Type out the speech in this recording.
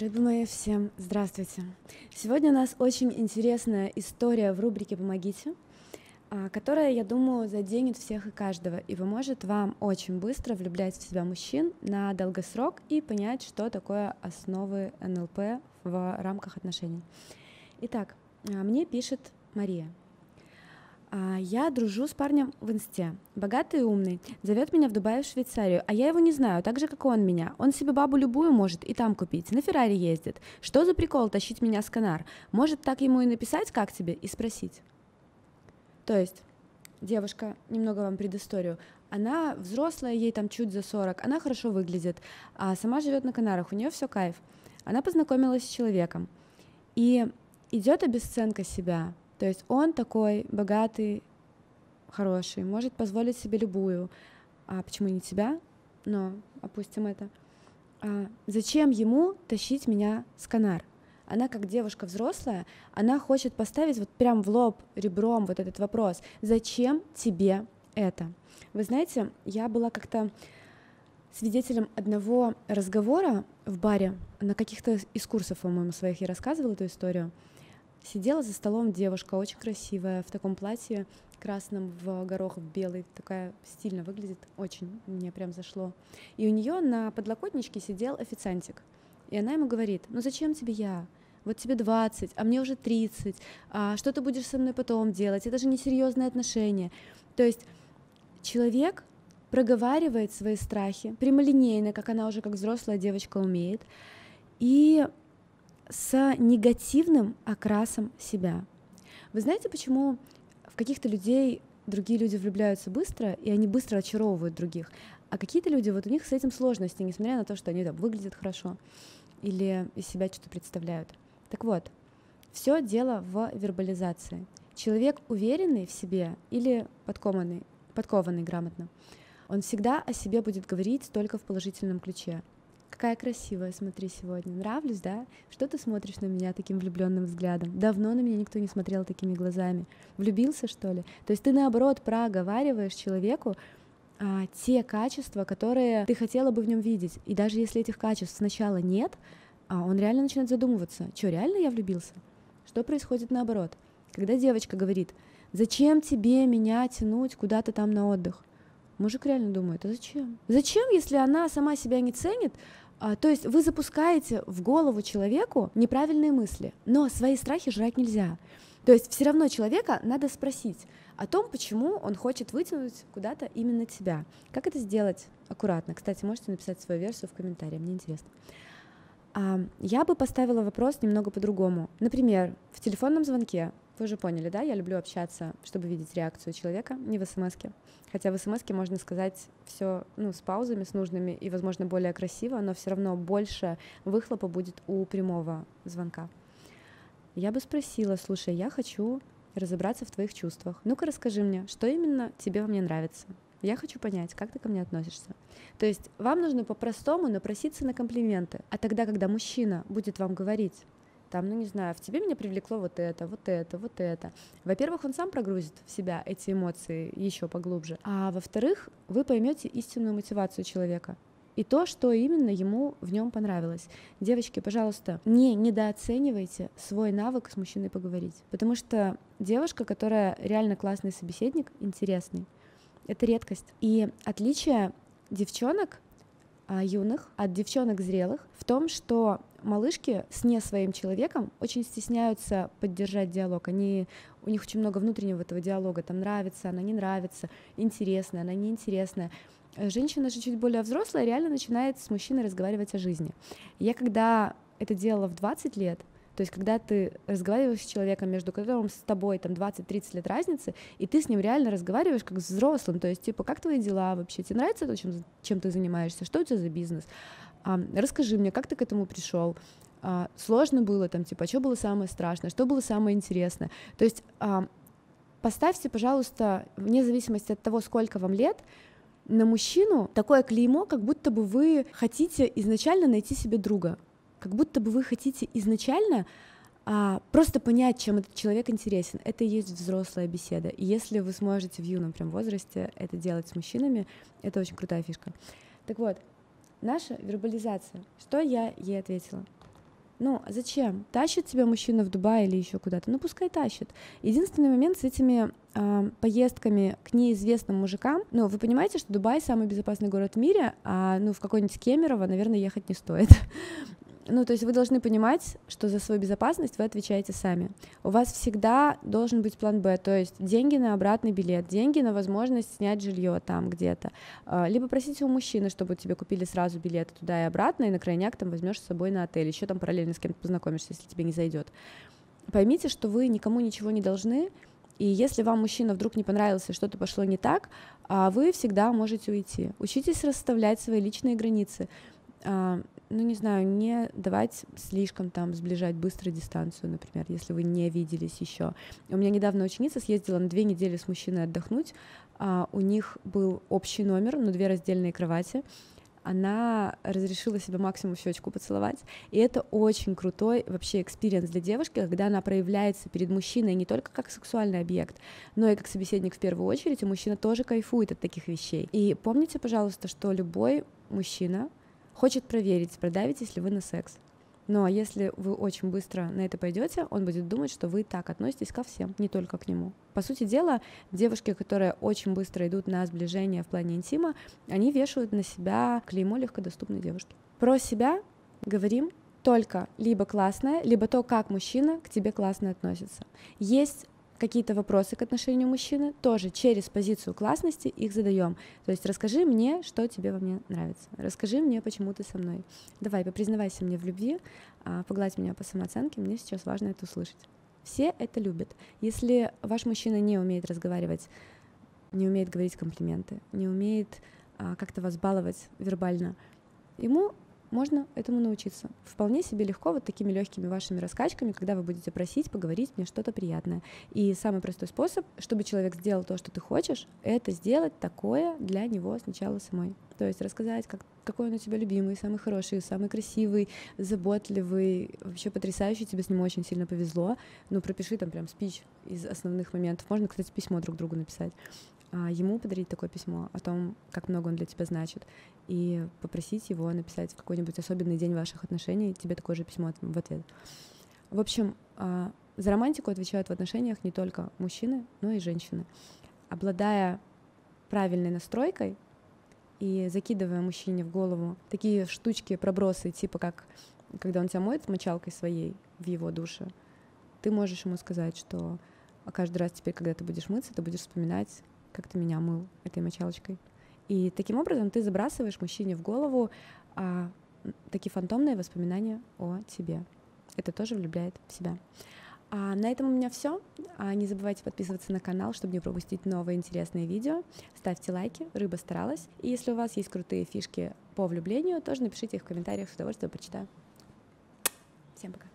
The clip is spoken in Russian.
Любимые, всем здравствуйте. Сегодня у нас очень интересная история в рубрике «Помогите», а, которая, я думаю, заденет всех и каждого и поможет вам очень быстро влюблять в себя мужчин на долгосрок и понять, что такое основы НЛП в рамках отношений. Итак, а, мне пишет Мария. А, я дружу с парнем в инсте. Богатый и умный. Зовет меня в Дубай в Швейцарию, а я его не знаю, так же, как и он меня. Он себе бабу любую может и там купить. На Феррари ездит. Что за прикол тащить меня с Канар? Может так ему и написать, как тебе, и спросить. То есть девушка, немного вам предысторию, она взрослая, ей там чуть за 40, она хорошо выглядит, а сама живет на Канарах, у нее все кайф. Она познакомилась с человеком, и идет обесценка себя, то есть он такой богатый, хороший, может позволить себе любую. А почему не тебя? Но опустим это. А зачем ему тащить меня с Канар? Она как девушка взрослая, она хочет поставить вот прям в лоб ребром вот этот вопрос. Зачем тебе это? Вы знаете, я была как-то свидетелем одного разговора в баре на каких-то из курсов, по-моему, своих я рассказывала эту историю. Сидела за столом девушка, очень красивая, в таком платье красном, в горох, в белый, такая стильно выглядит, очень мне прям зашло. И у нее на подлокотничке сидел официантик, и она ему говорит, ну зачем тебе я? Вот тебе 20, а мне уже 30, а что ты будешь со мной потом делать? Это же несерьезные отношения. То есть человек проговаривает свои страхи прямолинейно, как она уже как взрослая девочка умеет, и с негативным окрасом себя. Вы знаете, почему в каких-то людей другие люди влюбляются быстро, и они быстро очаровывают других, а какие-то люди, вот у них с этим сложности, несмотря на то, что они там выглядят хорошо или из себя что-то представляют. Так вот, все дело в вербализации. Человек уверенный в себе или подкованный, подкованный грамотно, он всегда о себе будет говорить только в положительном ключе. Какая красивая, смотри, сегодня. Нравлюсь, да? Что ты смотришь на меня таким влюбленным взглядом? Давно на меня никто не смотрел такими глазами. Влюбился, что ли? То есть ты, наоборот, проговариваешь человеку а, те качества, которые ты хотела бы в нем видеть. И даже если этих качеств сначала нет, а он реально начинает задумываться, что, реально я влюбился? Что происходит наоборот? Когда девочка говорит, зачем тебе меня тянуть куда-то там на отдых? Мужик реально думает, а зачем? Зачем, если она сама себя не ценит, то есть вы запускаете в голову человеку неправильные мысли, но свои страхи жрать нельзя. То есть все равно человека надо спросить о том, почему он хочет вытянуть куда-то именно тебя. Как это сделать аккуратно? Кстати, можете написать свою версию в комментариях, мне интересно. А, я бы поставила вопрос немного по-другому. Например, в телефонном звонке вы уже поняли, да? Я люблю общаться, чтобы видеть реакцию человека, не в смс -ке. Хотя в смс можно сказать все ну, с паузами, с нужными и, возможно, более красиво, но все равно больше выхлопа будет у прямого звонка. Я бы спросила, слушай, я хочу разобраться в твоих чувствах. Ну-ка расскажи мне, что именно тебе во мне нравится. Я хочу понять, как ты ко мне относишься. То есть вам нужно по-простому напроситься на комплименты. А тогда, когда мужчина будет вам говорить, там, ну не знаю, в тебе меня привлекло вот это, вот это, вот это. Во-первых, он сам прогрузит в себя эти эмоции еще поглубже, а во-вторых, вы поймете истинную мотивацию человека и то, что именно ему в нем понравилось. Девочки, пожалуйста, не недооценивайте свой навык с мужчиной поговорить, потому что девушка, которая реально классный собеседник, интересный, это редкость. И отличие девчонок а, юных от девчонок зрелых в том, что малышки с не своим человеком очень стесняются поддержать диалог. Они, у них очень много внутреннего этого диалога. Там нравится, она не нравится, интересная, она неинтересная. Женщина же чуть более взрослая реально начинает с мужчиной разговаривать о жизни. Я когда это делала в 20 лет, то есть, когда ты разговариваешь с человеком, между которым с тобой там 20-30 лет разницы, и ты с ним реально разговариваешь как с взрослым, то есть, типа, как твои дела вообще, тебе нравится то, чем, чем ты занимаешься, что у тебя за бизнес, а, расскажи мне, как ты к этому пришел, а, сложно было там, типа, а что было самое страшное, что было самое интересное, то есть, а, поставьте, пожалуйста, вне зависимости от того, сколько вам лет, на мужчину такое клеймо, как будто бы вы хотите изначально найти себе друга как будто бы вы хотите изначально а, просто понять, чем этот человек интересен. Это и есть взрослая беседа. И если вы сможете в юном прям возрасте это делать с мужчинами, это очень крутая фишка. Так вот, наша вербализация. Что я ей ответила? Ну, зачем? Тащит тебя мужчина в Дубай или еще куда-то? Ну, пускай тащит. Единственный момент с этими э, поездками к неизвестным мужикам, ну, вы понимаете, что Дубай самый безопасный город в мире, а, ну, в какой-нибудь Кемерово, наверное, ехать не стоит. Ну, то есть вы должны понимать, что за свою безопасность вы отвечаете сами. У вас всегда должен быть план Б, то есть деньги на обратный билет, деньги на возможность снять жилье там где-то. А, либо просите у мужчины, чтобы тебе купили сразу билеты туда и обратно, и на крайняк там возьмешь с собой на отель, еще там параллельно с кем-то познакомишься, если тебе не зайдет. Поймите, что вы никому ничего не должны, и если вам мужчина вдруг не понравился, что-то пошло не так, а вы всегда можете уйти. Учитесь расставлять свои личные границы. А, ну, не знаю, не давать слишком там сближать быстро дистанцию, например, если вы не виделись еще. У меня недавно ученица съездила на две недели с мужчиной отдохнуть, а у них был общий номер, но две раздельные кровати, она разрешила себе максимум щечку поцеловать. И это очень крутой вообще experience для девушки, когда она проявляется перед мужчиной не только как сексуальный объект, но и как собеседник в первую очередь, и мужчина тоже кайфует от таких вещей. И помните, пожалуйста, что любой мужчина хочет проверить, продавитесь ли вы на секс. Но если вы очень быстро на это пойдете, он будет думать, что вы так относитесь ко всем, не только к нему. По сути дела, девушки, которые очень быстро идут на сближение в плане интима, они вешают на себя клеймо легкодоступной девушки. Про себя говорим только либо классное, либо то, как мужчина к тебе классно относится. Есть какие-то вопросы к отношению мужчины, тоже через позицию классности их задаем. То есть расскажи мне, что тебе во мне нравится. Расскажи мне, почему ты со мной. Давай, попризнавайся мне в любви, а, погладь меня по самооценке, мне сейчас важно это услышать. Все это любят. Если ваш мужчина не умеет разговаривать, не умеет говорить комплименты, не умеет а, как-то вас баловать вербально, ему можно этому научиться. Вполне себе легко вот такими легкими вашими раскачками, когда вы будете просить поговорить мне что-то приятное. И самый простой способ, чтобы человек сделал то, что ты хочешь, это сделать такое для него сначала самой. То есть рассказать, как, какой он у тебя любимый, самый хороший, самый красивый, заботливый, вообще потрясающий, тебе с ним очень сильно повезло. Ну, пропиши там прям спич из основных моментов. Можно, кстати, письмо друг другу написать. А, ему подарить такое письмо о том, как много он для тебя значит, и попросить его написать в какой-нибудь особенный день ваших отношений тебе такое же письмо в ответ. В общем, а, за романтику отвечают в отношениях не только мужчины, но и женщины. Обладая правильной настройкой и закидывая мужчине в голову такие штучки, пробросы, типа как когда он тебя моет с мочалкой своей в его душе, ты можешь ему сказать, что каждый раз теперь, когда ты будешь мыться, ты будешь вспоминать, как ты меня мыл этой мочалочкой. И таким образом ты забрасываешь мужчине в голову а, такие фантомные воспоминания о тебе. Это тоже влюбляет в себя. А на этом у меня все. А не забывайте подписываться на канал, чтобы не пропустить новые интересные видео. Ставьте лайки, рыба старалась. И если у вас есть крутые фишки по влюблению, тоже напишите их в комментариях, с удовольствием почитаю. Всем пока.